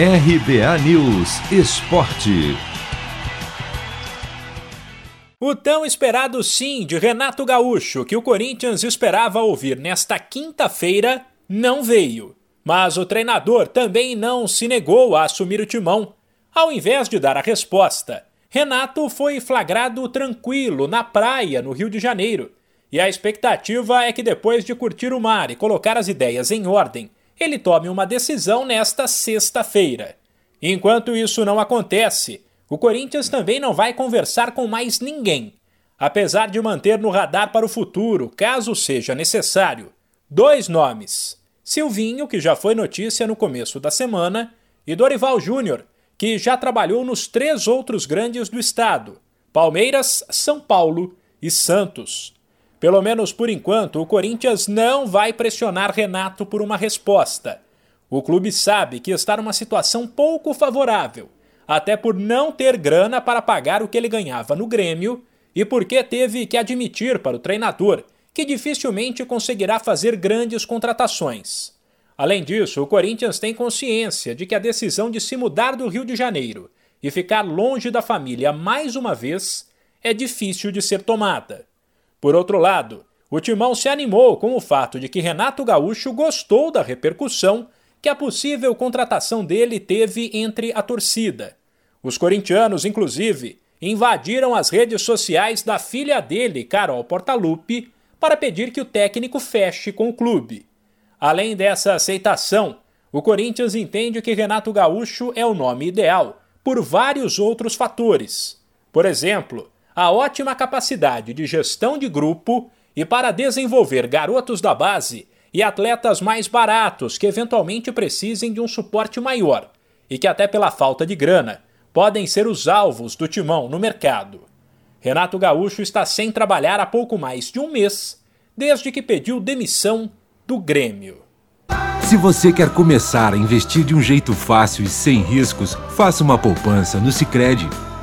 RBA News Esporte. O tão esperado sim de Renato Gaúcho, que o Corinthians esperava ouvir nesta quinta-feira, não veio. Mas o treinador também não se negou a assumir o timão. Ao invés de dar a resposta, Renato foi flagrado tranquilo na praia no Rio de Janeiro. E a expectativa é que depois de curtir o mar e colocar as ideias em ordem, ele tome uma decisão nesta sexta-feira. Enquanto isso não acontece, o Corinthians também não vai conversar com mais ninguém, apesar de manter no radar para o futuro, caso seja necessário, dois nomes: Silvinho, que já foi notícia no começo da semana, e Dorival Júnior, que já trabalhou nos três outros grandes do estado: Palmeiras, São Paulo e Santos. Pelo menos por enquanto, o Corinthians não vai pressionar Renato por uma resposta. O clube sabe que está numa situação pouco favorável até por não ter grana para pagar o que ele ganhava no Grêmio e porque teve que admitir para o treinador que dificilmente conseguirá fazer grandes contratações. Além disso, o Corinthians tem consciência de que a decisão de se mudar do Rio de Janeiro e ficar longe da família mais uma vez é difícil de ser tomada. Por outro lado, o Timão se animou com o fato de que Renato Gaúcho gostou da repercussão que a possível contratação dele teve entre a torcida os corintianos, inclusive, invadiram as redes sociais da filha dele, Carol Portaluppi, para pedir que o técnico feche com o clube. Além dessa aceitação, o Corinthians entende que Renato Gaúcho é o nome ideal por vários outros fatores. Por exemplo, a ótima capacidade de gestão de grupo e para desenvolver garotos da base e atletas mais baratos que eventualmente precisem de um suporte maior e que, até pela falta de grana, podem ser os alvos do timão no mercado. Renato Gaúcho está sem trabalhar há pouco mais de um mês, desde que pediu demissão do Grêmio. Se você quer começar a investir de um jeito fácil e sem riscos, faça uma poupança no Sicredi.